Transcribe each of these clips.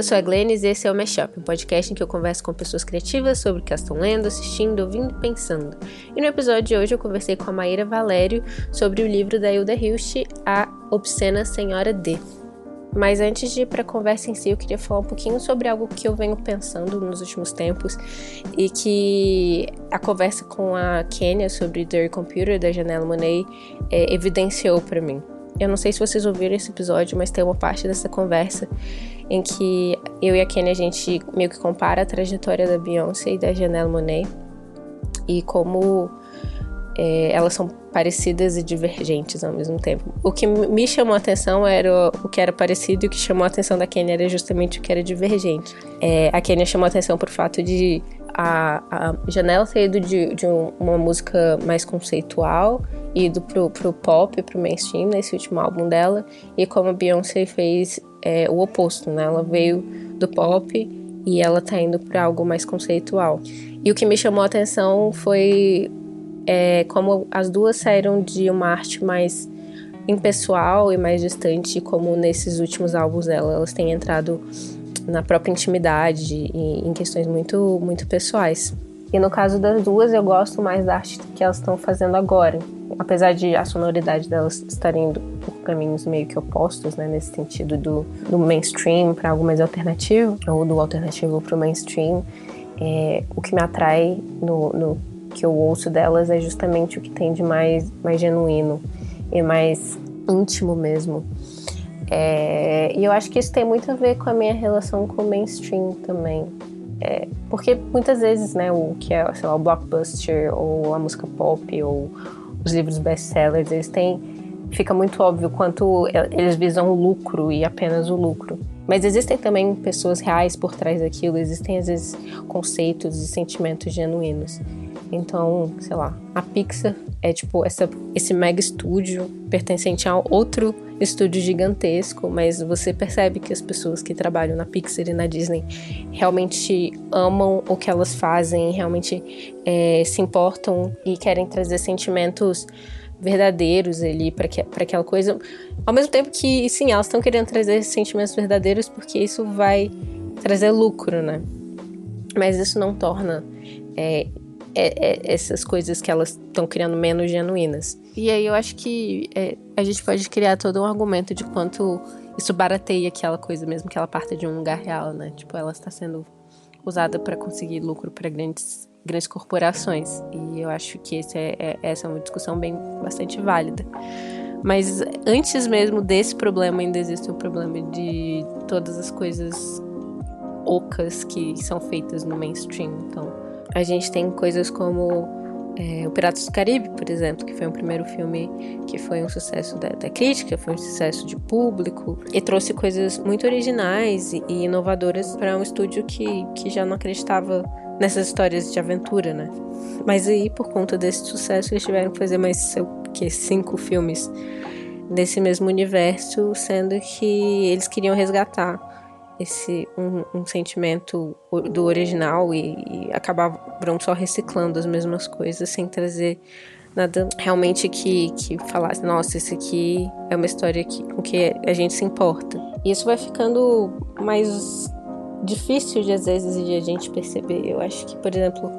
Eu sou a Glennis e esse é o Mashup, um podcast em que eu converso com pessoas criativas sobre o que elas estão lendo, assistindo, ouvindo e pensando. E no episódio de hoje eu conversei com a Maíra Valério sobre o livro da Hilda Hilst, A Obscena Senhora D. Mas antes de ir para a conversa em si, eu queria falar um pouquinho sobre algo que eu venho pensando nos últimos tempos e que a conversa com a Kenya sobre Dirty Computer da Janela Monet é, evidenciou para mim. Eu não sei se vocês ouviram esse episódio, mas tem uma parte dessa conversa em que eu e a Kenny a gente meio que compara a trajetória da Beyoncé e da Janelle Monáe e como é, elas são parecidas e divergentes ao mesmo tempo. O que me chamou a atenção era o que era parecido e o que chamou a atenção da Kenya era justamente o que era divergente. É, a Kenya chamou a atenção por fato de a, a Janela ter ido de, de um, uma música mais conceitual e ido pro, pro pop, pro mainstream nesse último álbum dela, e como a Beyoncé fez é, o oposto, né? Ela veio do pop e ela tá indo para algo mais conceitual. E o que me chamou a atenção foi é, como as duas saíram de uma arte mais impessoal e mais distante, como nesses últimos álbuns dela, elas têm entrado na própria intimidade e em questões muito, muito pessoais. E no caso das duas, eu gosto mais da arte que elas estão fazendo agora. Apesar de a sonoridade delas estarem indo por caminhos meio que opostos, né? Nesse sentido do, do mainstream para algo mais alternativo, ou do alternativo para o mainstream. É, o que me atrai no, no que eu ouço delas é justamente o que tem de mais, mais genuíno e mais íntimo mesmo. É, e eu acho que isso tem muito a ver com a minha relação com o mainstream também. É, porque muitas vezes, né, o que é, sei lá, o blockbuster ou a música pop ou os livros best-sellers, eles têm fica muito óbvio quanto eles visam o lucro e apenas o lucro. Mas existem também pessoas reais por trás daquilo, existem às vezes conceitos e sentimentos genuínos. Então, sei lá, a Pixar é tipo essa, esse mega estúdio pertencente a outro estúdio gigantesco, mas você percebe que as pessoas que trabalham na Pixar e na Disney realmente amam o que elas fazem, realmente é, se importam e querem trazer sentimentos verdadeiros ali para aquela coisa. Ao mesmo tempo que, sim, elas estão querendo trazer sentimentos verdadeiros porque isso vai trazer lucro, né? Mas isso não torna é, é, é, essas coisas que elas estão criando menos genuínas. E aí eu acho que é, a gente pode criar todo um argumento de quanto isso barateia aquela coisa mesmo que ela parte de um lugar real, né? Tipo, ela está sendo usada para conseguir lucro para grandes grandes corporações. E eu acho que é, é, essa é uma discussão bem bastante válida. Mas antes mesmo desse problema ainda existe o problema de todas as coisas ocas que são feitas no mainstream. Então, a gente tem coisas como é, O Piratas do Caribe, por exemplo, que foi um primeiro filme que foi um sucesso da, da crítica, foi um sucesso de público e trouxe coisas muito originais e, e inovadoras para um estúdio que, que já não acreditava nessas histórias de aventura, né? Mas aí, por conta desse sucesso, eles tiveram que fazer mais, sei que, cinco filmes desse mesmo universo, sendo que eles queriam resgatar esse um, um sentimento do original e, e acabaram só reciclando as mesmas coisas sem trazer nada realmente que, que falasse, nossa, isso aqui é uma história que, com que a gente se importa. E isso vai ficando mais difícil de às vezes de a gente perceber. Eu acho que, por exemplo,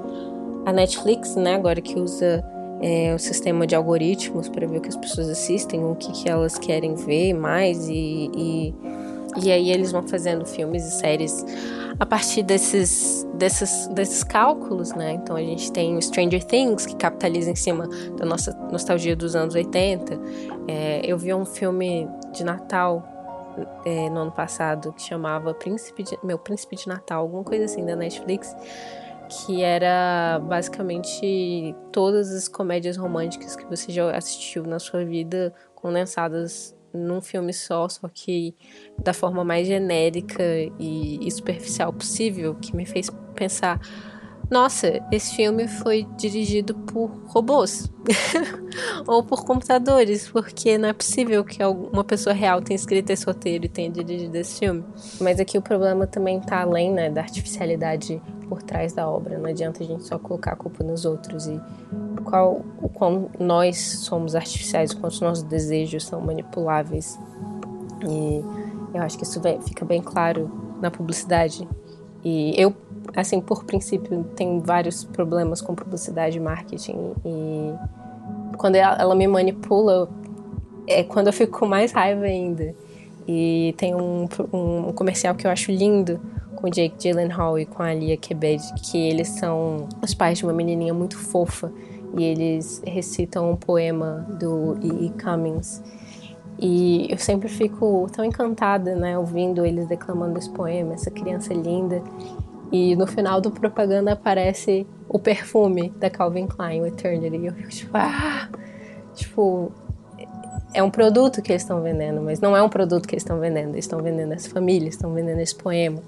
a Netflix, né, agora que usa é, o sistema de algoritmos para ver o que as pessoas assistem, o que, que elas querem ver mais e, e e aí eles vão fazendo filmes e séries a partir desses, desses, desses cálculos, né? Então a gente tem o Stranger Things, que capitaliza em cima da nossa nostalgia dos anos 80. É, eu vi um filme de Natal é, no ano passado que chamava Príncipe de, Meu Príncipe de Natal, alguma coisa assim da Netflix, que era basicamente todas as comédias românticas que você já assistiu na sua vida condensadas num filme só, só que da forma mais genérica e, superficial possível, que me fez pensar nossa, esse filme foi dirigido por robôs ou por computadores, porque não é possível que uma pessoa real tenha escrito esse roteiro e tenha dirigido esse filme. Mas aqui o problema também está além né, da artificialidade por trás da obra. Não adianta a gente só colocar a culpa nos outros e qual o quão nós somos artificiais, o quanto nossos desejos são manipuláveis. E Eu acho que isso fica bem claro na publicidade. E eu, assim, por princípio, tenho vários problemas com publicidade e marketing. E quando ela me manipula, é quando eu fico com mais raiva ainda. E tem um, um comercial que eu acho lindo com o Jake Gyllenhaal e com a Lia Kebed, que eles são os pais de uma menininha muito fofa e eles recitam um poema do E. E. Cummings. E eu sempre fico tão encantada, né, ouvindo eles declamando esse poema, essa criança linda. E no final do propaganda aparece o perfume da Calvin Klein, o Eternity. E eu fico tipo, ah! Tipo, é um produto que eles estão vendendo, mas não é um produto que eles estão vendendo. Eles estão vendendo essa família, estão vendendo esse poema.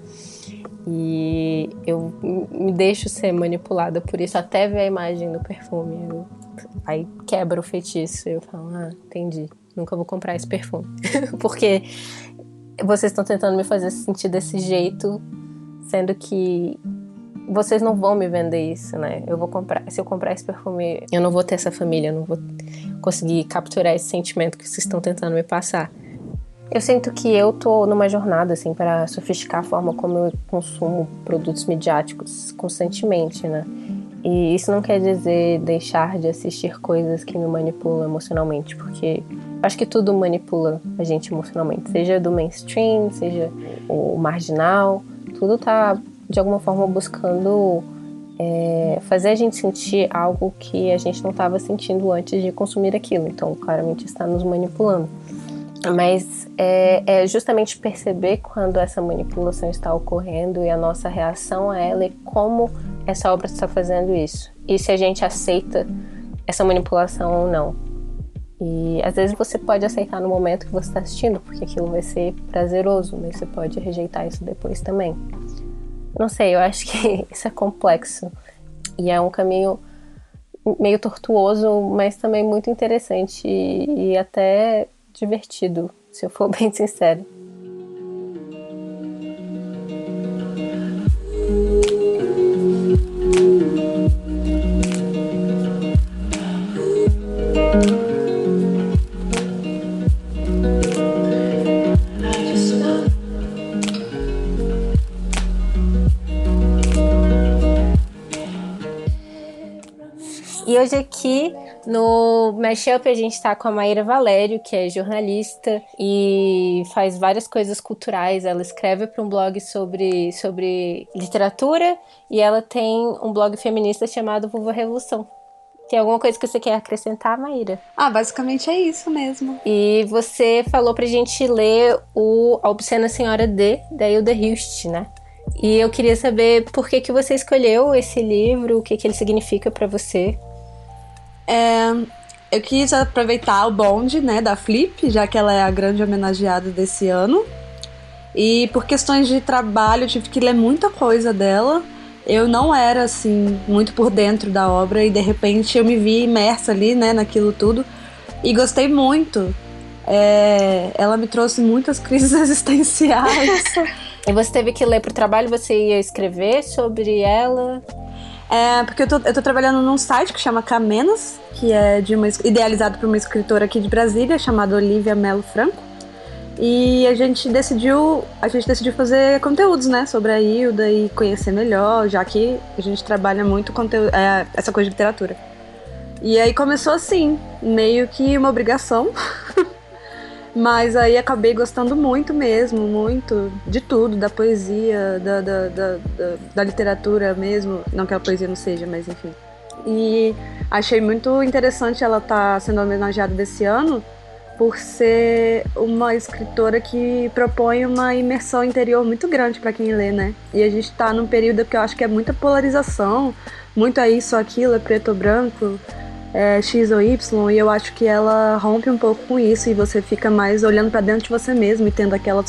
E eu me deixo ser manipulada por isso, até ver a imagem do perfume. Eu, aí quebra o feitiço. Eu falo, ah, entendi. Nunca vou comprar esse perfume. Porque vocês estão tentando me fazer sentir desse jeito, sendo que vocês não vão me vender isso, né? Eu vou comprar, se eu comprar esse perfume, eu não vou ter essa família, eu não vou conseguir capturar esse sentimento que vocês estão tentando me passar. Eu sinto que eu tô numa jornada assim para sofisticar a forma como eu consumo produtos midiáticos constantemente, né? E isso não quer dizer deixar de assistir coisas que me manipulam emocionalmente, porque acho que tudo manipula a gente emocionalmente, seja do mainstream, seja o marginal, tudo tá de alguma forma buscando é, fazer a gente sentir algo que a gente não estava sentindo antes de consumir aquilo. Então, claramente está nos manipulando. Mas é, é, justamente perceber quando essa manipulação está ocorrendo e a nossa reação a ela e como essa obra está fazendo isso. E se a gente aceita essa manipulação ou não. E às vezes você pode aceitar no momento que você está assistindo, porque aquilo vai ser prazeroso, mas você pode rejeitar isso depois também. Não sei, eu acho que isso é complexo. E é um caminho meio tortuoso, mas também muito interessante e, e até divertido, se eu for bem sincero. No Mashup a gente está com a Maíra Valério, que é jornalista e faz várias coisas culturais. Ela escreve para um blog sobre, sobre literatura e ela tem um blog feminista chamado Vovô Revolução. Tem alguma coisa que você quer acrescentar, Maíra? Ah, basicamente é isso mesmo. E você falou pra gente ler o A Obscena Senhora D, da Hilda Hilst, né? E eu queria saber por que, que você escolheu esse livro, o que, que ele significa para você. É, eu quis aproveitar o bonde, né, da Flip, já que ela é a grande homenageada desse ano. E por questões de trabalho, eu tive que ler muita coisa dela. Eu não era, assim, muito por dentro da obra e de repente eu me vi imersa ali, né, naquilo tudo. E gostei muito. É, ela me trouxe muitas crises existenciais. e você teve que ler pro trabalho, você ia escrever sobre ela? É, porque eu tô, eu tô trabalhando num site que chama Camenas, que é de uma, idealizado por uma escritora aqui de Brasília, chamada Olivia Melo Franco. E a gente decidiu, a gente decidiu fazer conteúdos, né, sobre a Hilda e conhecer melhor, já que a gente trabalha muito conteúdo, é, essa coisa de literatura. E aí começou assim, meio que uma obrigação. Mas aí acabei gostando muito mesmo, muito de tudo, da poesia, da, da, da, da, literatura mesmo. Não que a poesia não seja, mas enfim. E achei muito interessante ela estar tá sendo homenageada desse ano por ser uma escritora que propõe uma imersão interior muito grande para quem lê, né? E a gente está num período que eu acho que é muita polarização, muito é isso, aquilo, é preto ou branco é, X ou Y, e eu acho que ela rompe um pouco com isso e você fica mais olhando para dentro de você mesmo e tendo aquelas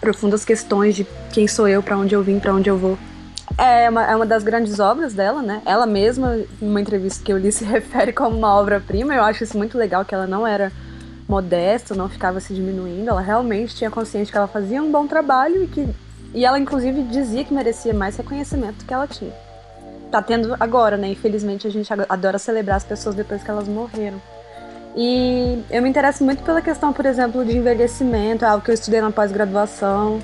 profundas questões de quem sou eu, para onde eu vim, para onde eu vou. É uma, é uma das grandes obras dela, né? Ela mesma, em uma entrevista que eu li, se refere como uma obra-prima. Eu acho isso muito legal, que ela não era modesta, não ficava se diminuindo. Ela realmente tinha consciência que ela fazia um bom trabalho e que e ela inclusive dizia que merecia mais reconhecimento que ela tinha tá tendo agora, né? Infelizmente a gente adora celebrar as pessoas depois que elas morreram. E eu me interesso muito pela questão, por exemplo, de envelhecimento, é algo que eu estudei na pós-graduação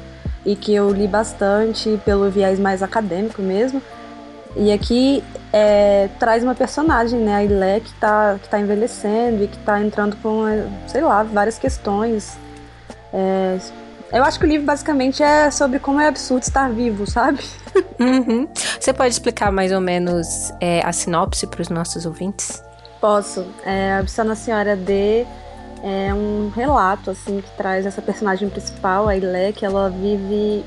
e que eu li bastante pelo viés mais acadêmico mesmo. E aqui é, traz uma personagem, né, a Ilé, que está que tá envelhecendo e que está entrando com, sei lá, várias questões. É, eu acho que o livro basicamente é sobre como é absurdo estar vivo, sabe? Uhum. Você pode explicar mais ou menos é, a sinopse para os nossos ouvintes? Posso. É, a Obsessão Senhora D é um relato assim que traz essa personagem principal, a Ilé, que ela vive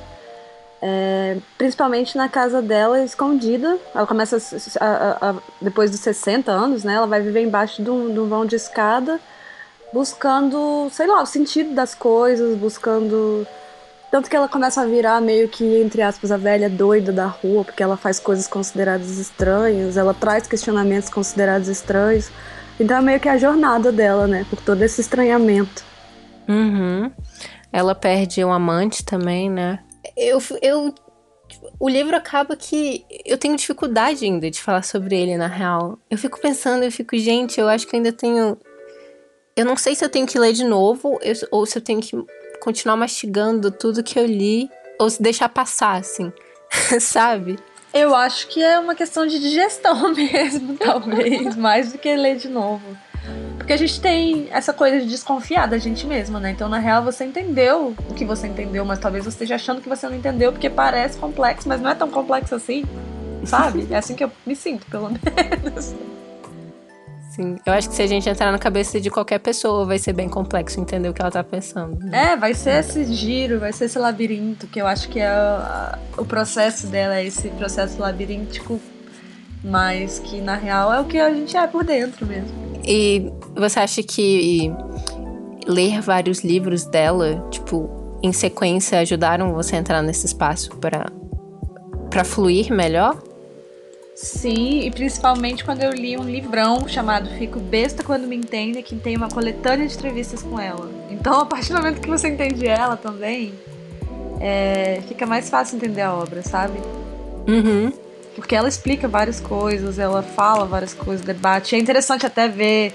é, principalmente na casa dela escondida. Ela começa a, a, a, depois dos 60 anos, né? Ela vai viver embaixo de um, de um vão de escada, buscando, sei lá, o sentido das coisas, buscando tanto que ela começa a virar meio que, entre aspas, a velha doida da rua, porque ela faz coisas consideradas estranhas, ela traz questionamentos considerados estranhos. Então é meio que a jornada dela, né? Por todo esse estranhamento. Uhum. Ela perde um amante também, né? Eu, eu. O livro acaba que eu tenho dificuldade ainda de falar sobre ele, na real. Eu fico pensando, eu fico, gente, eu acho que ainda tenho. Eu não sei se eu tenho que ler de novo ou se eu tenho que continuar mastigando tudo que eu li ou se deixar passar, assim, sabe? Eu acho que é uma questão de digestão mesmo, talvez, mais do que ler de novo. Porque a gente tem essa coisa de desconfiar da gente mesma, né? Então, na real, você entendeu o que você entendeu, mas talvez você esteja achando que você não entendeu porque parece complexo, mas não é tão complexo assim, sabe? É assim que eu me sinto, pelo menos. Sim. Eu acho que se a gente entrar na cabeça de qualquer pessoa, vai ser bem complexo entender o que ela tá pensando. Né? É, vai ser esse giro, vai ser esse labirinto, que eu acho que é a, a, o processo dela, é esse processo labiríntico, mas que na real é o que a gente é por dentro mesmo. E você acha que ler vários livros dela, tipo, em sequência, ajudaram você a entrar nesse espaço para para fluir melhor? Sim, e principalmente quando eu li um livrão chamado Fico Besta Quando Me Entende, que tem uma coletânea de entrevistas com ela. Então, a partir do momento que você entende ela também, é, fica mais fácil entender a obra, sabe? Uhum. Porque ela explica várias coisas, ela fala várias coisas, debate. É interessante até ver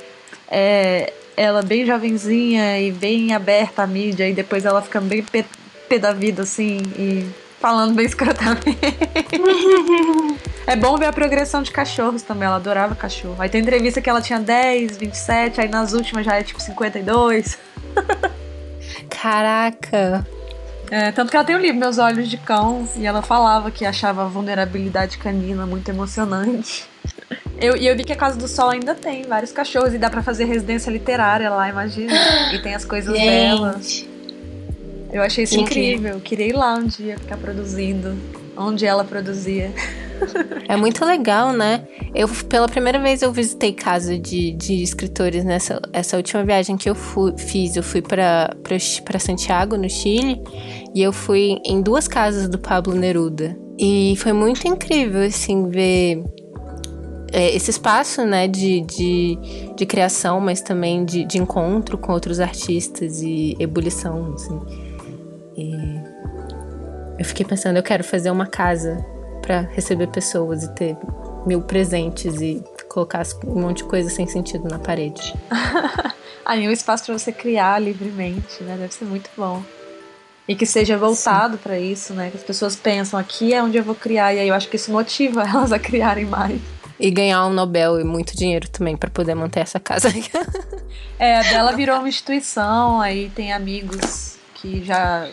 é, ela bem jovenzinha e bem aberta à mídia, e depois ela fica bem pé, da vida, assim, e falando bem escrotamente. é bom ver a progressão de cachorros também. Ela adorava cachorro. Aí tem entrevista que ela tinha 10, 27, aí nas últimas já é tipo 52. Caraca! É, tanto que ela tem o um livro Meus Olhos de Cão e ela falava que achava a vulnerabilidade canina muito emocionante. Eu, e eu vi que a Casa do Sol ainda tem vários cachorros e dá para fazer residência literária lá, imagina. E tem as coisas Gente. dela. Eu achei isso incrível. Queria ir lá um dia ficar produzindo onde ela produzia. É muito legal, né? Eu, pela primeira vez, eu visitei casa de, de escritores nessa essa última viagem que eu fui, fiz. Eu fui para Santiago, no Chile, e eu fui em duas casas do Pablo Neruda. E foi muito incrível, assim, ver é, esse espaço, né, de, de, de criação, mas também de, de encontro com outros artistas e ebulição, assim. E eu fiquei pensando, eu quero fazer uma casa para receber pessoas e ter mil presentes e colocar um monte de coisa sem sentido na parede. Aí um espaço para você criar livremente, né? Deve ser muito bom. E que seja voltado para isso, né? Que as pessoas pensam, aqui é onde eu vou criar. E aí eu acho que isso motiva elas a criarem mais. E ganhar um Nobel e muito dinheiro também para poder manter essa casa. é, a dela virou uma instituição, aí tem amigos que já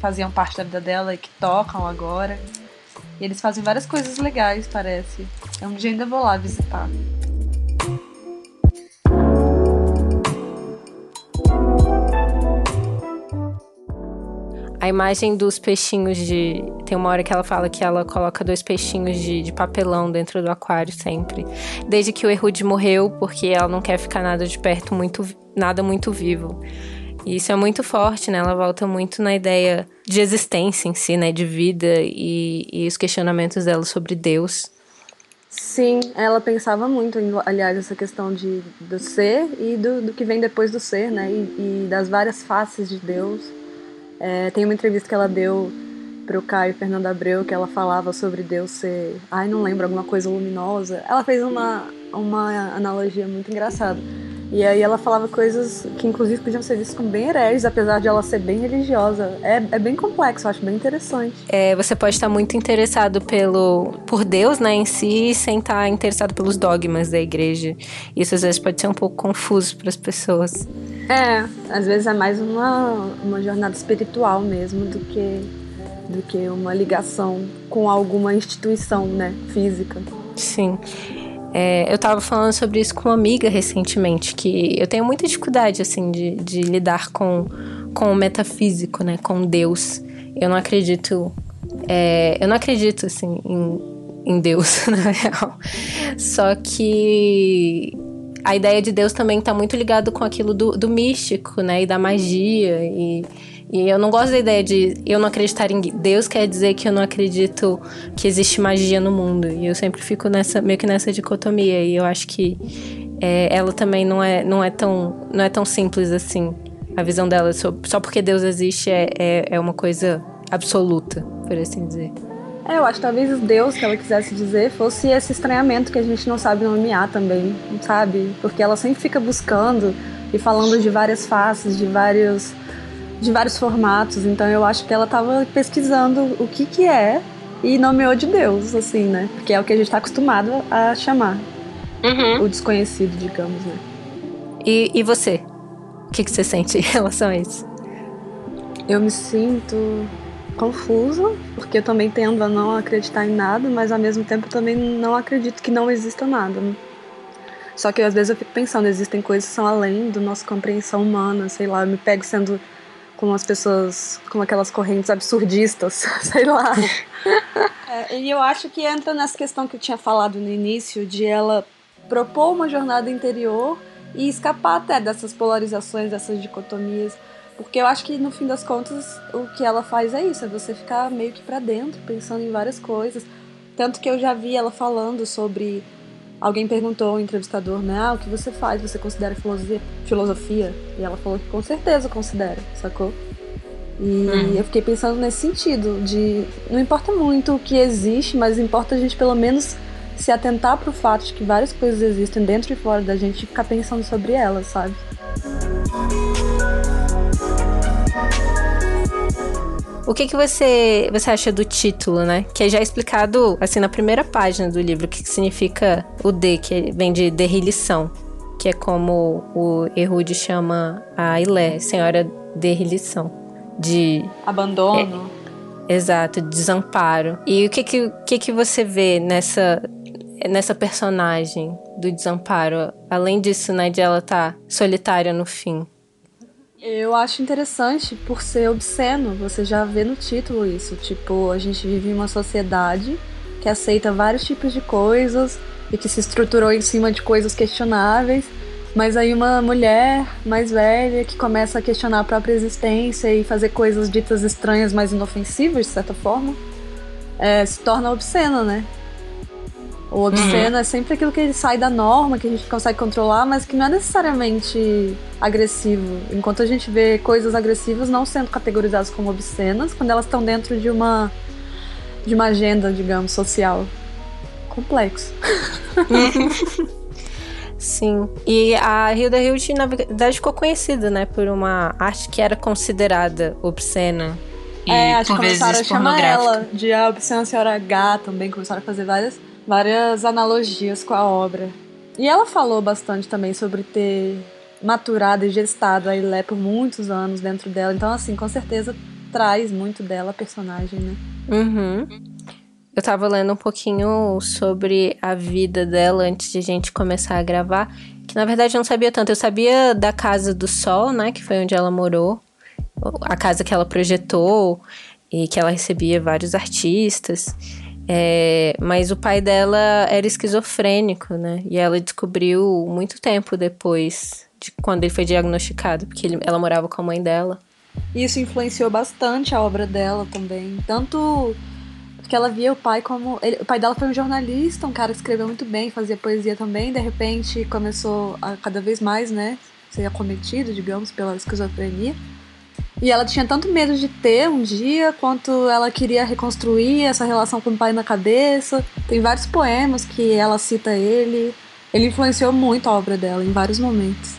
faziam parte da vida dela e que tocam agora. E eles fazem várias coisas legais, parece. É um dia ainda vou lá visitar. A imagem dos peixinhos de. Tem uma hora que ela fala que ela coloca dois peixinhos de, de papelão dentro do aquário sempre. Desde que o Erud morreu, porque ela não quer ficar nada de perto, muito, nada muito vivo. E isso é muito forte, né? Ela volta muito na ideia de existência em si, né? De vida e, e os questionamentos dela sobre Deus. Sim, ela pensava muito, em, aliás, essa questão de, do ser e do, do que vem depois do ser, né? E, e das várias faces de Deus. É, tem uma entrevista que ela deu para o Caio Fernando Abreu que ela falava sobre Deus ser, ai, não lembro, alguma coisa luminosa. Ela fez uma, uma analogia muito engraçada E aí ela falava coisas que inclusive podiam ser vistas como bem hereges, apesar de ela ser bem religiosa. É, é bem complexo, eu acho bem interessante. É, você pode estar muito interessado pelo por Deus, né, em si, sem estar interessado pelos dogmas da igreja. Isso às vezes pode ser um pouco confuso para as pessoas. É, às vezes é mais uma, uma jornada espiritual mesmo do que, do que uma ligação com alguma instituição, né, física. Sim. É, eu tava falando sobre isso com uma amiga recentemente, que eu tenho muita dificuldade, assim, de, de lidar com, com o metafísico, né? Com Deus. Eu não acredito. É, eu não acredito, assim, em, em Deus, na real. Só que a ideia de Deus também tá muito ligado com aquilo do, do místico, né? E da magia. E e eu não gosto da ideia de eu não acreditar em Deus quer dizer que eu não acredito que existe magia no mundo. E eu sempre fico nessa meio que nessa dicotomia. E eu acho que é, ela também não é, não é tão não é tão simples assim. A visão dela só porque Deus existe é, é, é uma coisa absoluta, por assim dizer. É, eu acho que talvez Deus que ela quisesse dizer fosse esse estranhamento que a gente não sabe nomear também, sabe? Porque ela sempre fica buscando e falando de várias faces, de vários de vários formatos, então eu acho que ela estava pesquisando o que que é e nomeou de Deus, assim, né? Porque é o que a gente está acostumado a chamar. Uhum. O desconhecido, digamos, né? E, e você? O que, que você sente em relação a isso? Eu me sinto confusa, porque eu também tendo a não acreditar em nada, mas ao mesmo tempo também não acredito que não exista nada. Né? Só que às vezes eu fico pensando, existem coisas que são além da nossa compreensão humana, sei lá, eu me pego sendo com as pessoas, com aquelas correntes absurdistas, sei lá. é, e eu acho que entra nessa questão que eu tinha falado no início, de ela propor uma jornada interior e escapar até dessas polarizações, dessas dicotomias. Porque eu acho que no fim das contas o que ela faz é isso, é você ficar meio que para dentro, pensando em várias coisas. Tanto que eu já vi ela falando sobre alguém perguntou ao entrevistador, né? Ah, o que você faz? Você considera filosofia? filosofia? E ela falou que com certeza considera, sacou? E hum. eu fiquei pensando nesse sentido, de não importa muito o que existe, mas importa a gente pelo menos se atentar para o fato de que várias coisas existem dentro e fora da gente e ficar pensando sobre elas, sabe? O que, que você, você acha do título, né? Que é já explicado, assim, na primeira página do livro, o que, que significa o D, que vem de derrilição, que é como o Erud chama a Ilé, Senhora Derrilição, de... Abandono. É, exato, desamparo. E o que que, que que você vê nessa, nessa personagem do desamparo? Além disso, né, de ela estar tá solitária no fim. Eu acho interessante por ser obsceno, você já vê no título isso. Tipo, a gente vive em uma sociedade que aceita vários tipos de coisas e que se estruturou em cima de coisas questionáveis. Mas aí uma mulher mais velha que começa a questionar a própria existência e fazer coisas ditas estranhas, mas inofensivas, de certa forma, é, se torna obscena, né? O obsceno uhum. é sempre aquilo que sai da norma, que a gente consegue controlar, mas que não é necessariamente agressivo. Enquanto a gente vê coisas agressivas não sendo categorizadas como obscenas, quando elas estão dentro de uma de uma agenda, digamos, social. Complexo. Sim. E a Hilda Hilt, na verdade, ficou conhecida, né, por uma arte que era considerada obscena. E é, acho que começaram a chamar ela de a obscena senhora H também, começaram a fazer várias várias analogias com a obra. E ela falou bastante também sobre ter maturado e gestado a Ilé por muitos anos dentro dela. Então, assim, com certeza traz muito dela a personagem, né? Uhum. Eu tava lendo um pouquinho sobre a vida dela antes de a gente começar a gravar, que na verdade eu não sabia tanto. Eu sabia da Casa do Sol, né, que foi onde ela morou, a casa que ela projetou e que ela recebia vários artistas. É, mas o pai dela era esquizofrênico, né? E ela descobriu muito tempo depois de quando ele foi diagnosticado, porque ele, ela morava com a mãe dela. Isso influenciou bastante a obra dela também. Tanto que ela via o pai como. Ele, o pai dela foi um jornalista, um cara que escreveu muito bem, fazia poesia também. De repente começou a cada vez mais, né? Ser acometido, digamos, pela esquizofrenia. E ela tinha tanto medo de ter um dia, quanto ela queria reconstruir essa relação com o pai na cabeça. Tem vários poemas que ela cita ele. Ele influenciou muito a obra dela em vários momentos.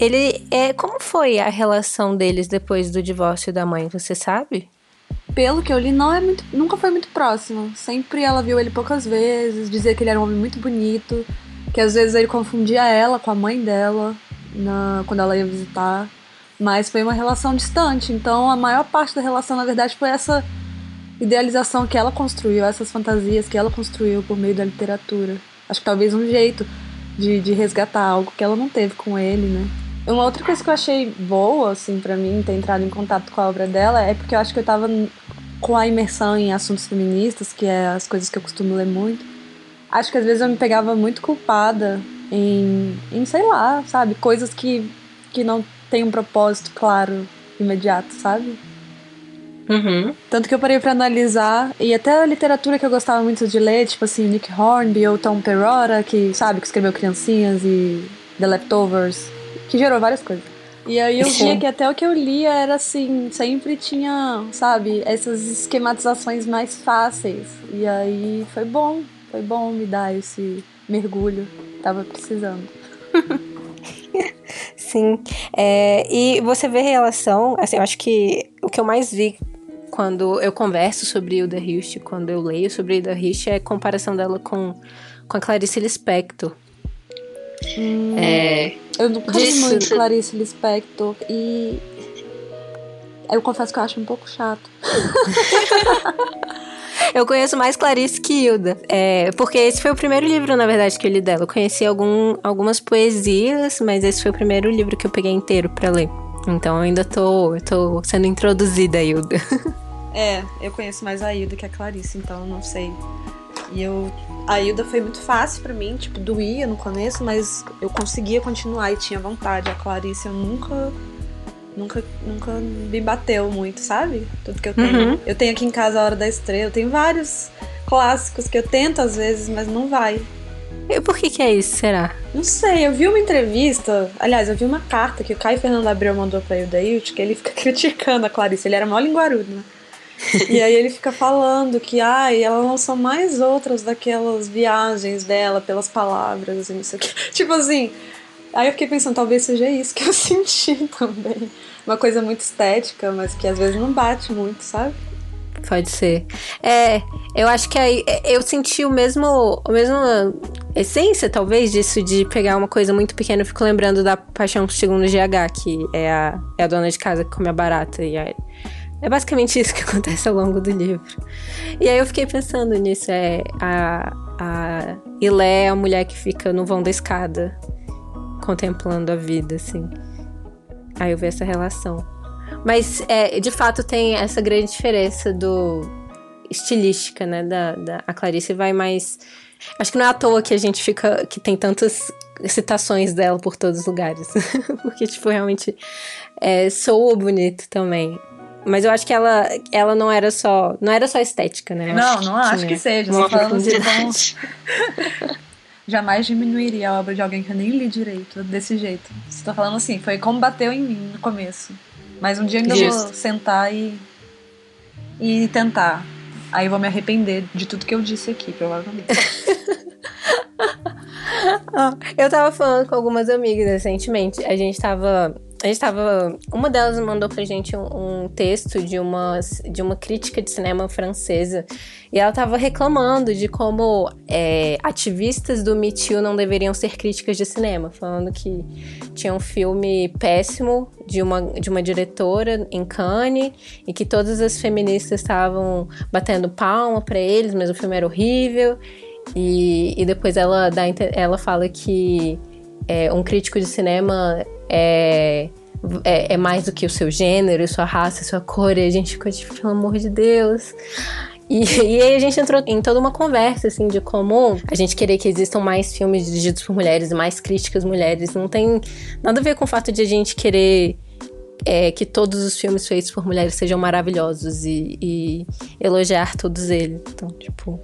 ele é. Como foi a relação deles depois do divórcio da mãe? Você sabe? Pelo que eu li, não é muito, nunca foi muito próximo. Sempre ela viu ele poucas vezes, dizia que ele era um homem muito bonito, que às vezes ele confundia ela com a mãe dela na, quando ela ia visitar. Mas foi uma relação distante, então a maior parte da relação, na verdade, foi essa idealização que ela construiu, essas fantasias que ela construiu por meio da literatura. Acho que talvez um jeito de, de resgatar algo que ela não teve com ele, né? Uma outra coisa que eu achei boa, assim, para mim, ter entrado em contato com a obra dela, é porque eu acho que eu tava com a imersão em assuntos feministas, que é as coisas que eu costumo ler muito. Acho que às vezes eu me pegava muito culpada em, em sei lá, sabe? Coisas que, que não tem um propósito claro, imediato, sabe? Uhum. Tanto que eu parei para analisar, e até a literatura que eu gostava muito de ler, tipo assim, Nick Hornby ou Tom Perrotta, que sabe, que escreveu Criancinhas e The Leftovers, que gerou várias coisas. E aí eu via que até o que eu lia era assim, sempre tinha, sabe, essas esquematizações mais fáceis. E aí foi bom, foi bom me dar esse mergulho. Tava precisando. Sim. É, e você vê relação, assim, eu acho que o que eu mais vi quando eu converso sobre Hilda Hilst, quando eu leio sobre Hilda Hilst, é a comparação dela com, com a Clarice Lispector. Hum, é, eu nunca li muito Clarice Lispector e eu confesso que eu acho um pouco chato. Eu conheço mais Clarice que Hilda. É, porque esse foi o primeiro livro, na verdade, que eu li dela. Eu conheci algum, algumas poesias, mas esse foi o primeiro livro que eu peguei inteiro para ler. Então eu ainda tô, eu tô sendo introduzida a Hilda. É, eu conheço mais a Hilda que a Clarice, então eu não sei. E eu. A Hilda foi muito fácil para mim, tipo, doía no começo, mas eu conseguia continuar e tinha vontade. A Clarice eu nunca. Nunca, nunca me bateu muito, sabe? Tudo que eu tenho. Uhum. Eu tenho aqui em casa a Hora da Estrela, eu tenho vários clássicos que eu tento às vezes, mas não vai. E por que que é isso, será? Não sei, eu vi uma entrevista, aliás, eu vi uma carta que o Caio Fernando Abreu mandou pra Hilda Hilde, que ele fica criticando a Clarice, ele era mó linguarudo, né? e aí ele fica falando que ai, ela lançou mais outras daquelas viagens dela pelas palavras e não sei o que. Tipo assim. Aí eu fiquei pensando, talvez seja isso que eu senti também. Uma coisa muito estética, mas que às vezes não bate muito, sabe? Pode ser. É, eu acho que aí eu senti o mesmo, a mesma essência, talvez, disso de pegar uma coisa muito pequena. Eu fico lembrando da Paixão Segundo GH, que é a, é a dona de casa que come a barata. E é basicamente isso que acontece ao longo do livro. E aí eu fiquei pensando nisso. É a, a Ilé é a mulher que fica no vão da escada, contemplando a vida, assim. Aí eu vi essa relação. Mas, é, de fato, tem essa grande diferença do estilística, né? Da, da, a Clarice vai mais. Acho que não é à toa que a gente fica. que tem tantas citações dela por todos os lugares. Porque, tipo, realmente é, soa bonito também. Mas eu acho que ela, ela não era só. Não era só estética, né? Eu não, acho não acho que seja. Só falando assim, Jamais diminuiria a obra de alguém que eu nem li direito, desse jeito. Você tá falando assim, foi como bateu em mim no começo. Mas um dia ainda Just. vou sentar e. e tentar. Aí eu vou me arrepender de tudo que eu disse aqui, provavelmente. eu tava falando com algumas amigas recentemente. A gente tava a gente tava. Uma delas mandou pra gente um, um, texto de uma, de uma crítica de cinema francesa. E ela tava reclamando de como é, ativistas do Me Too não deveriam ser críticas de cinema. Falando que tinha um filme péssimo de uma, de uma diretora em Cannes e que todas as feministas estavam batendo palma para eles, mas o filme era horrível. E, e depois ela, dá, ela fala que é, um crítico de cinema é, é, é, mais do que o seu gênero, sua raça, sua cor, e a gente ficou tipo, pelo amor de Deus. E, e, aí a gente entrou em toda uma conversa, assim, de como a gente querer que existam mais filmes dirigidos por mulheres, mais críticas mulheres. Não tem nada a ver com o fato de a gente querer é, que todos os filmes feitos por mulheres sejam maravilhosos e, e elogiar todos eles. Então, tipo,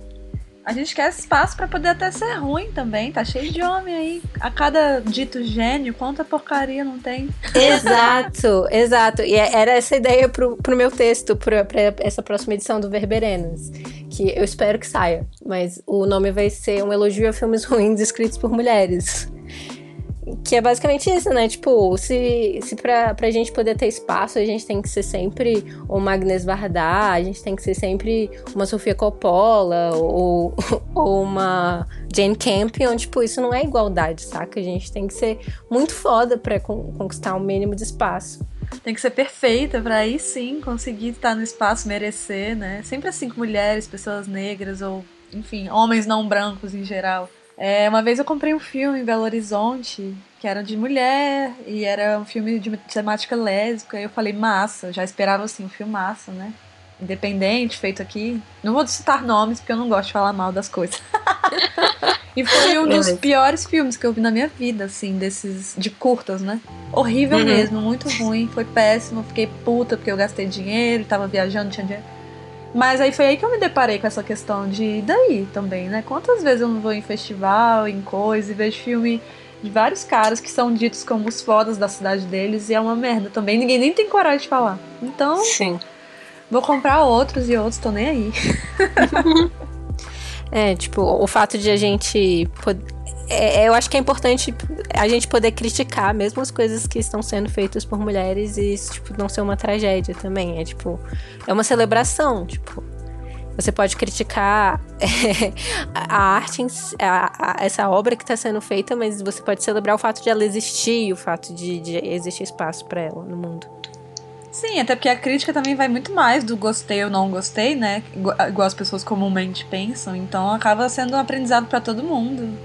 a gente quer espaço para poder até ser ruim também. Tá cheio de homem aí. A cada dito gênio, quanta porcaria não tem. Exato, exato. E é, era essa ideia pro, pro meu texto, pra, pra essa próxima edição do Verberenas. Que eu espero que saia. Mas o nome vai ser Um Elogio a Filmes Ruins Escritos por Mulheres. Que é basicamente isso, né? Tipo, se, se pra, pra gente poder ter espaço, a gente tem que ser sempre uma Agnes Varda, a gente tem que ser sempre uma Sofia Coppola ou, ou uma Jane Campion. Tipo, isso não é igualdade, saca? A gente tem que ser muito foda pra conquistar o um mínimo de espaço. Tem que ser perfeita para aí sim conseguir estar no espaço, merecer, né? Sempre assim com mulheres, pessoas negras ou, enfim, homens não brancos em geral. É, uma vez eu comprei um filme em Belo Horizonte que era de mulher e era um filme de temática lésbica. E eu falei, massa, já esperava assim, um filme massa, né? Independente, feito aqui. Não vou citar nomes porque eu não gosto de falar mal das coisas. e foi um dos piores filmes que eu vi na minha vida, assim, desses de curtas, né? Horrível uhum. mesmo, muito ruim, foi péssimo. Fiquei puta porque eu gastei dinheiro, tava viajando, tinha dinheiro. Mas aí foi aí que eu me deparei com essa questão de daí também, né? Quantas vezes eu não vou em festival, em coisa, e vejo filme de vários caras que são ditos como os fodas da cidade deles e é uma merda também. Ninguém nem tem coragem de falar. Então, Sim. vou comprar outros e outros, tô nem aí. é, tipo, o fato de a gente é, eu acho que é importante a gente poder criticar mesmo as coisas que estão sendo feitas por mulheres e isso, tipo, não ser uma tragédia também. É tipo, é uma celebração, tipo. Você pode criticar é, a arte, a, a, essa obra que está sendo feita, mas você pode celebrar o fato de ela existir o fato de, de existir espaço para ela no mundo. Sim, até porque a crítica também vai muito mais do gostei ou não gostei, né? Igual as pessoas comumente pensam. Então acaba sendo um aprendizado para todo mundo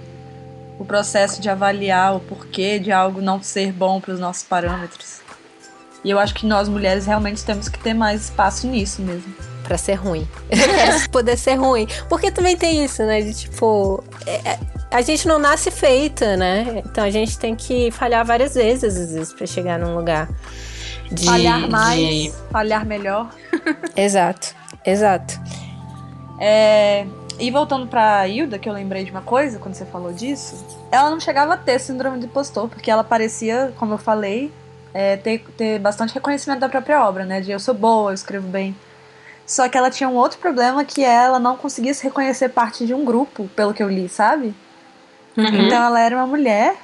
o processo de avaliar o porquê de algo não ser bom para os nossos parâmetros. E eu acho que nós mulheres realmente temos que ter mais espaço nisso mesmo. Pra ser ruim. poder ser ruim. Porque também tem isso, né? De tipo. É, é, a gente não nasce feita, né? Então a gente tem que falhar várias vezes, às vezes, pra chegar num lugar. De, falhar mais, de... falhar melhor. exato, exato. É, e voltando pra Hilda, que eu lembrei de uma coisa quando você falou disso, ela não chegava a ter síndrome de impostor, porque ela parecia, como eu falei, é, ter, ter bastante reconhecimento da própria obra, né? De eu sou boa, eu escrevo bem. Só que ela tinha um outro problema que é ela não conseguia se reconhecer parte de um grupo, pelo que eu li, sabe? Uhum. Então ela era uma mulher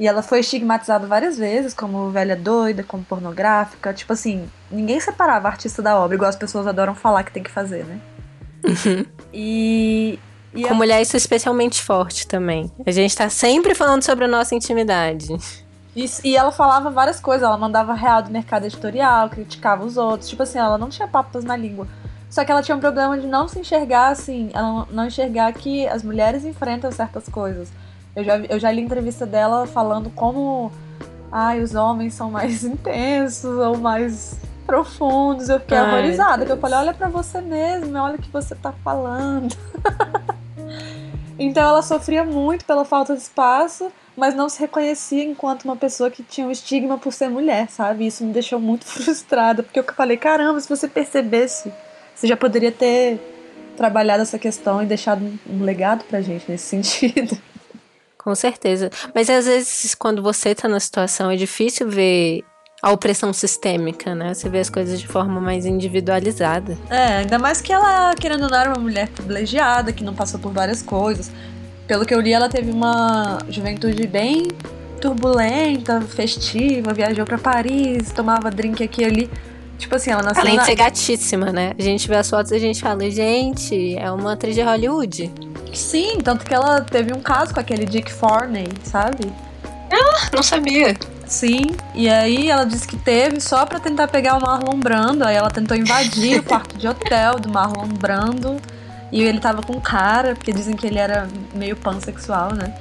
e ela foi estigmatizada várias vezes como velha doida, como pornográfica. Tipo assim, ninguém separava a artista da obra, igual as pessoas adoram falar que tem que fazer, né? Uhum. E, e Com a... mulher isso é especialmente forte também. A gente tá sempre falando sobre a nossa intimidade. Isso, e ela falava várias coisas, ela mandava real do mercado editorial, criticava os outros, tipo assim, ela não tinha papas na língua. Só que ela tinha um problema de não se enxergar assim, ela não enxergar que as mulheres enfrentam certas coisas. Eu já, eu já li entrevista dela falando como ai, os homens são mais intensos ou mais profundos. Eu fiquei Ai, horrorizada. Deus. Que eu falei, olha para você mesmo, olha o que você tá falando. então ela sofria muito pela falta de espaço, mas não se reconhecia enquanto uma pessoa que tinha um estigma por ser mulher, sabe? Isso me deixou muito frustrada, porque eu falei, caramba, se você percebesse, você já poderia ter trabalhado essa questão e deixado um legado pra gente nesse sentido. Com certeza. Mas às vezes, quando você tá na situação, é difícil ver a opressão sistêmica, né? Você vê as coisas de forma mais individualizada. É, ainda mais que ela, querendo ou não, era uma mulher privilegiada, que não passou por várias coisas. Pelo que eu li, ela teve uma juventude bem turbulenta, festiva, viajou para Paris, tomava drink aqui e ali. Tipo assim, ela nasceu. Além na... de ser gatíssima, né? A gente vê as fotos e a gente fala, gente, é uma atriz de Hollywood. Sim, tanto que ela teve um caso com aquele Dick Forney, sabe? Ah, não sabia. Sim, e aí ela disse que teve só para tentar pegar o Marlon Brando. Aí ela tentou invadir o quarto de hotel do Marlon Brando. E ele tava com cara, porque dizem que ele era meio pansexual, né?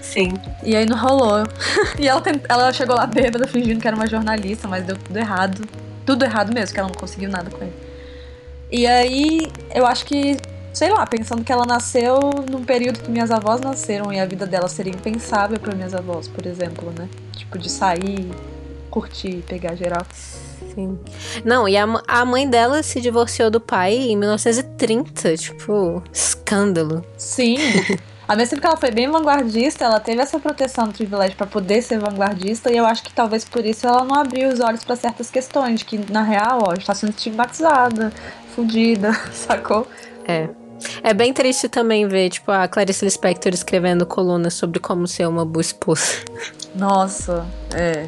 Sim. E aí não rolou. e ela, tent... ela chegou lá bêbada, fingindo que era uma jornalista, mas deu tudo errado. Tudo errado mesmo, que ela não conseguiu nada com ele. E aí, eu acho que sei lá, pensando que ela nasceu num período que minhas avós nasceram e a vida dela seria impensável para minhas avós, por exemplo, né? Tipo, de sair, curtir, pegar geral. Sim. Não, e a, a mãe dela se divorciou do pai em 1930, tipo, escândalo. Sim. Ao mesmo tempo que ela foi bem vanguardista, ela teve essa proteção do privilégio para poder ser vanguardista, e eu acho que talvez por isso ela não abriu os olhos para certas questões, que na real, ó, está sendo estigmatizada, fudida, sacou? É. É bem triste também ver, tipo, a Clarice Lispector escrevendo colunas sobre como ser uma boa esposa. Nossa, é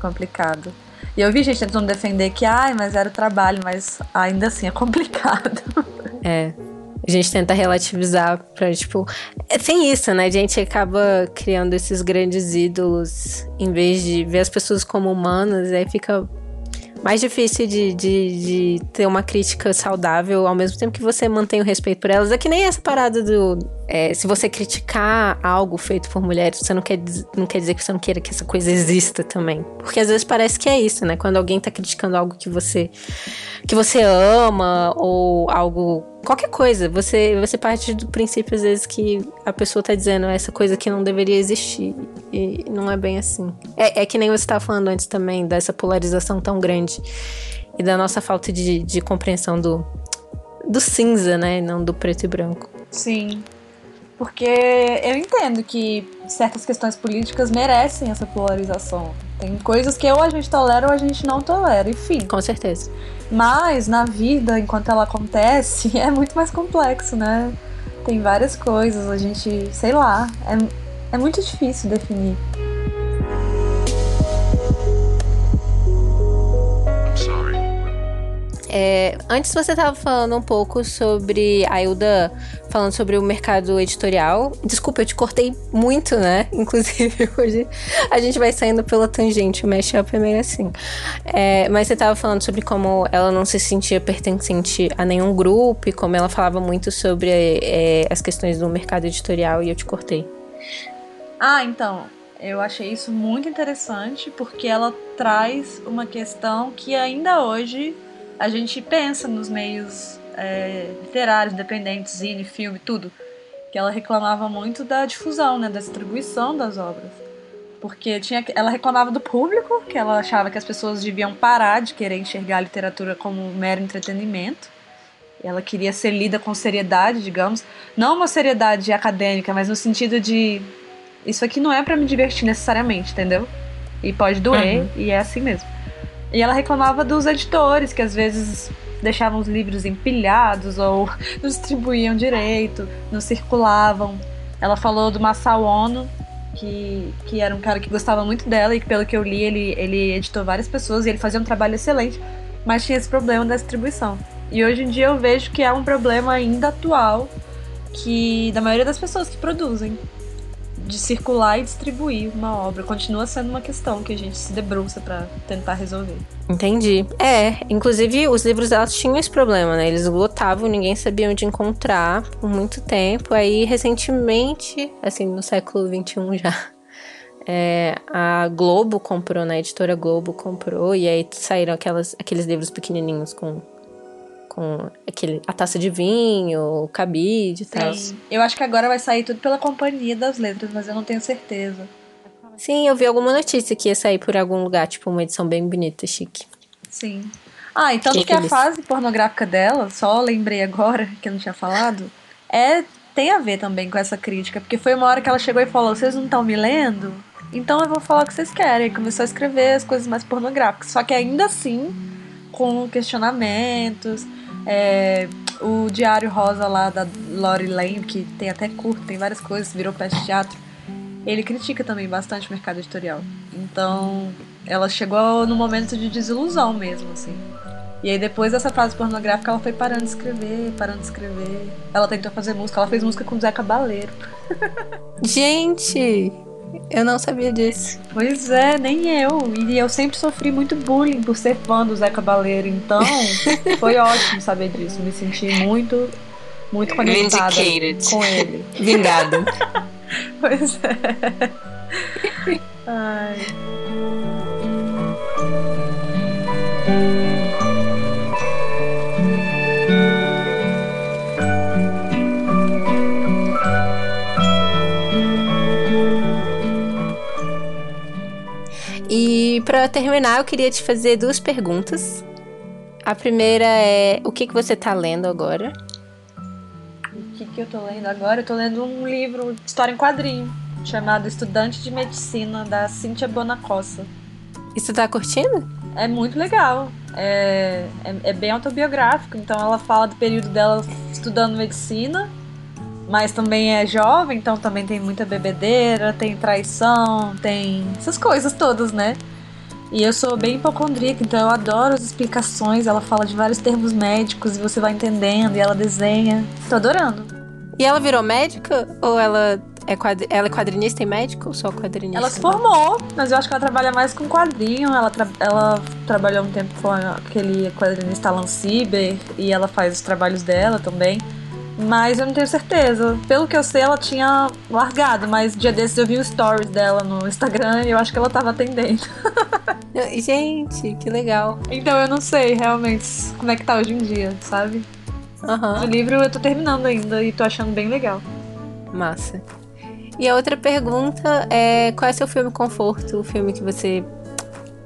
complicado. E eu vi gente tentando defender que, ai, mas era o trabalho, mas ainda assim é complicado. É. A gente tenta relativizar pra, tipo. É, tem isso, né? A gente acaba criando esses grandes ídolos em vez de ver as pessoas como humanas, aí fica mais difícil de, de, de, ter uma crítica saudável ao mesmo tempo que você mantém o respeito por elas. É que nem essa parada do. É, se você criticar algo feito por mulheres, você não quer, não quer dizer que você não queira que essa coisa exista também. Porque às vezes parece que é isso, né? Quando alguém tá criticando algo que você, que você ama ou algo qualquer coisa. Você, você parte do princípio, às vezes, que a pessoa tá dizendo essa coisa que não deveria existir. E não é bem assim. É, é que nem você estava falando antes também, dessa polarização tão grande. E da nossa falta de, de compreensão do, do cinza, né? Não do preto e branco. Sim. Porque eu entendo que certas questões políticas merecem essa polarização. Tem coisas que ou a gente tolera ou a gente não tolera, enfim. Com certeza. Mas na vida, enquanto ela acontece, é muito mais complexo, né? Tem várias coisas, a gente, sei lá, é, é muito difícil definir. É, antes você estava falando um pouco sobre a Ilda falando sobre o mercado editorial. Desculpa, eu te cortei muito, né? Inclusive, hoje a gente vai saindo pela tangente, o mashup é meio assim. É, mas você estava falando sobre como ela não se sentia pertencente a nenhum grupo e como ela falava muito sobre é, as questões do mercado editorial e eu te cortei. Ah, então. Eu achei isso muito interessante porque ela traz uma questão que ainda hoje a gente pensa nos meios é, literários, independentes, zine, filme, tudo. Que ela reclamava muito da difusão, né, da distribuição das obras. Porque tinha, ela reclamava do público, que ela achava que as pessoas deviam parar de querer enxergar a literatura como mero entretenimento. Ela queria ser lida com seriedade, digamos. Não uma seriedade acadêmica, mas no sentido de. Isso aqui não é para me divertir necessariamente, entendeu? E pode doer, uhum. e é assim mesmo. E ela reclamava dos editores, que às vezes deixavam os livros empilhados ou não distribuíam direito, não circulavam. Ela falou do Masao Ono, que, que era um cara que gostava muito dela e que, pelo que eu li, ele, ele editou várias pessoas e ele fazia um trabalho excelente, mas tinha esse problema da distribuição. E hoje em dia eu vejo que é um problema ainda atual que da maioria das pessoas que produzem de circular e distribuir uma obra. Continua sendo uma questão que a gente se debruça para tentar resolver. Entendi. É, inclusive os livros delas tinham esse problema, né? Eles lotavam, ninguém sabia onde encontrar por muito tempo. Aí, recentemente, assim, no século XXI já, é, a Globo comprou, né? A editora Globo comprou, e aí saíram aquelas, aqueles livros pequenininhos com com aquele, a taça de vinho, o cabide e tal. Eu acho que agora vai sair tudo pela Companhia das Letras, mas eu não tenho certeza. Sim, eu vi alguma notícia que ia sair por algum lugar, tipo uma edição bem bonita, chique. Sim. Ah, e tanto que, que a fase pornográfica dela, só lembrei agora que eu não tinha falado, é tem a ver também com essa crítica, porque foi uma hora que ela chegou e falou: "Vocês não estão me lendo? Então eu vou falar o que vocês querem". E começou a escrever as coisas mais pornográficas, só que ainda assim com questionamentos, é, o Diário Rosa lá da Lori Lane, que tem até curto, tem várias coisas, virou peça teatro, ele critica também bastante o mercado editorial. Então, ela chegou no momento de desilusão mesmo, assim. E aí depois dessa fase pornográfica ela foi parando de escrever, parando de escrever. Ela tentou fazer música, ela fez música com o Zé Cabaleiro. Gente! Eu não sabia disso. Pois é, nem eu. E eu sempre sofri muito bullying por ser fã do Zé Cabaleiro. Então, foi ótimo saber disso. Me senti muito, muito conectada Vindicated. com ele. Vingado. pois é. Ai. Para terminar, eu queria te fazer duas perguntas. A primeira é: o que, que você tá lendo agora? O que, que eu tô lendo agora? Eu tô lendo um livro de história em quadrinho chamado Estudante de Medicina, da Cíntia Bonacossa. E você tá curtindo? É muito legal. É, é, é, bem autobiográfico, então ela fala do período dela estudando medicina, mas também é jovem, então também tem muita bebedeira, tem traição, tem essas coisas todas, né? E eu sou bem hipocondríaca, então eu adoro as explicações. Ela fala de vários termos médicos e você vai entendendo e ela desenha. Tô adorando. E ela virou médica? Ou ela é, quadri... ela é quadrinista e médico ou só quadrinista? Ela se formou, mas eu acho que ela trabalha mais com quadrinho. Ela, tra... ela trabalhou um tempo com aquele quadrinista Alan Sieber e ela faz os trabalhos dela também. Mas eu não tenho certeza. Pelo que eu sei, ela tinha largado, mas dia desses eu vi os stories dela no Instagram e eu acho que ela tava atendendo. Gente, que legal. Então eu não sei realmente como é que tá hoje em dia, sabe? Uhum. O livro eu tô terminando ainda e tô achando bem legal. Massa. E a outra pergunta é: qual é seu filme conforto? O filme que você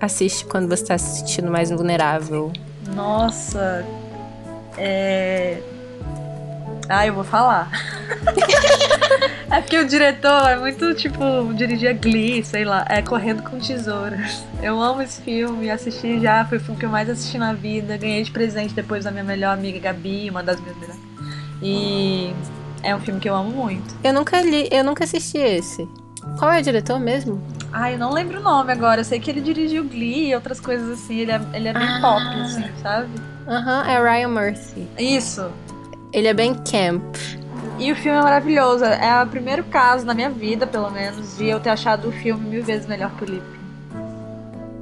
assiste quando você tá se sentindo mais vulnerável? Nossa. É. Ah, eu vou falar. é porque o diretor é muito, tipo, dirigia Glee, sei lá, é Correndo com Tesouras. Eu amo esse filme, assisti já, foi o filme que eu mais assisti na vida. Ganhei de presente depois da minha melhor amiga Gabi, uma das minhas melhores. E é um filme que eu amo muito. Eu nunca li, eu nunca assisti esse. Qual é o diretor mesmo? Ah, eu não lembro o nome agora. Eu sei que ele dirigiu Glee e outras coisas assim. Ele é, ele é bem ah. pop, assim, sabe? Aham, é Ryan Murphy. Isso. Ele é bem camp. E o filme é maravilhoso. É o primeiro caso na minha vida, pelo menos, de eu ter achado o filme mil vezes melhor que o livro.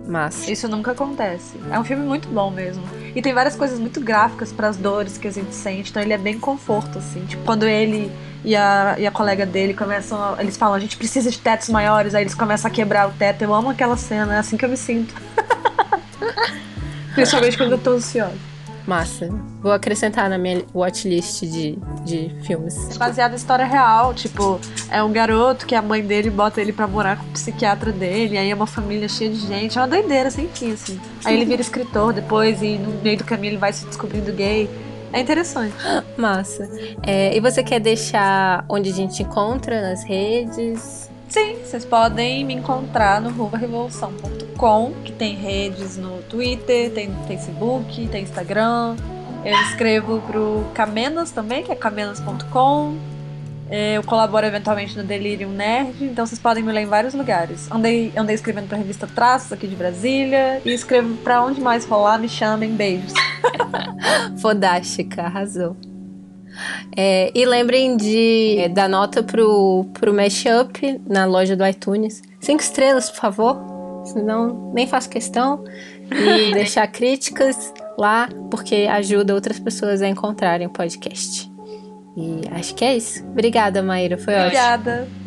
Mas isso nunca acontece. É um filme muito bom mesmo. E tem várias coisas muito gráficas para as dores que a gente sente. Então ele é bem conforto assim. Tipo, quando ele e a, e a colega dele começam, a, eles falam, a gente precisa de tetos maiores, aí eles começam a quebrar o teto. Eu amo aquela cena, é assim que eu me sinto. Principalmente quando eu tô ansiosa. Massa. Vou acrescentar na minha watchlist de, de filmes. Baseado em história real, tipo, é um garoto que a mãe dele bota ele pra morar com o psiquiatra dele, aí é uma família cheia de gente, é uma doideira sem fim, assim. Aí ele vira escritor depois e no meio do caminho ele vai se descobrindo gay. É interessante. Massa. É, e você quer deixar onde a gente encontra nas redes? Sim, vocês podem me encontrar no ruvarevolução.com, que tem redes no Twitter, tem Facebook, tem Instagram. Eu escrevo pro Camenas também, que é camenas.com. Eu colaboro eventualmente no Delirium Nerd, então vocês podem me ler em vários lugares. Andei, andei escrevendo pra revista Traços aqui de Brasília e escrevo pra onde mais rolar, me chamem, beijos. Fodástica, arrasou. É, e lembrem de é, dar nota pro, pro Mashup na loja do iTunes. Cinco estrelas, por favor. Senão, nem faço questão. E deixar críticas lá, porque ajuda outras pessoas a encontrarem o podcast. E acho que é isso. Obrigada, Maíra. Foi Obrigada. ótimo. Obrigada.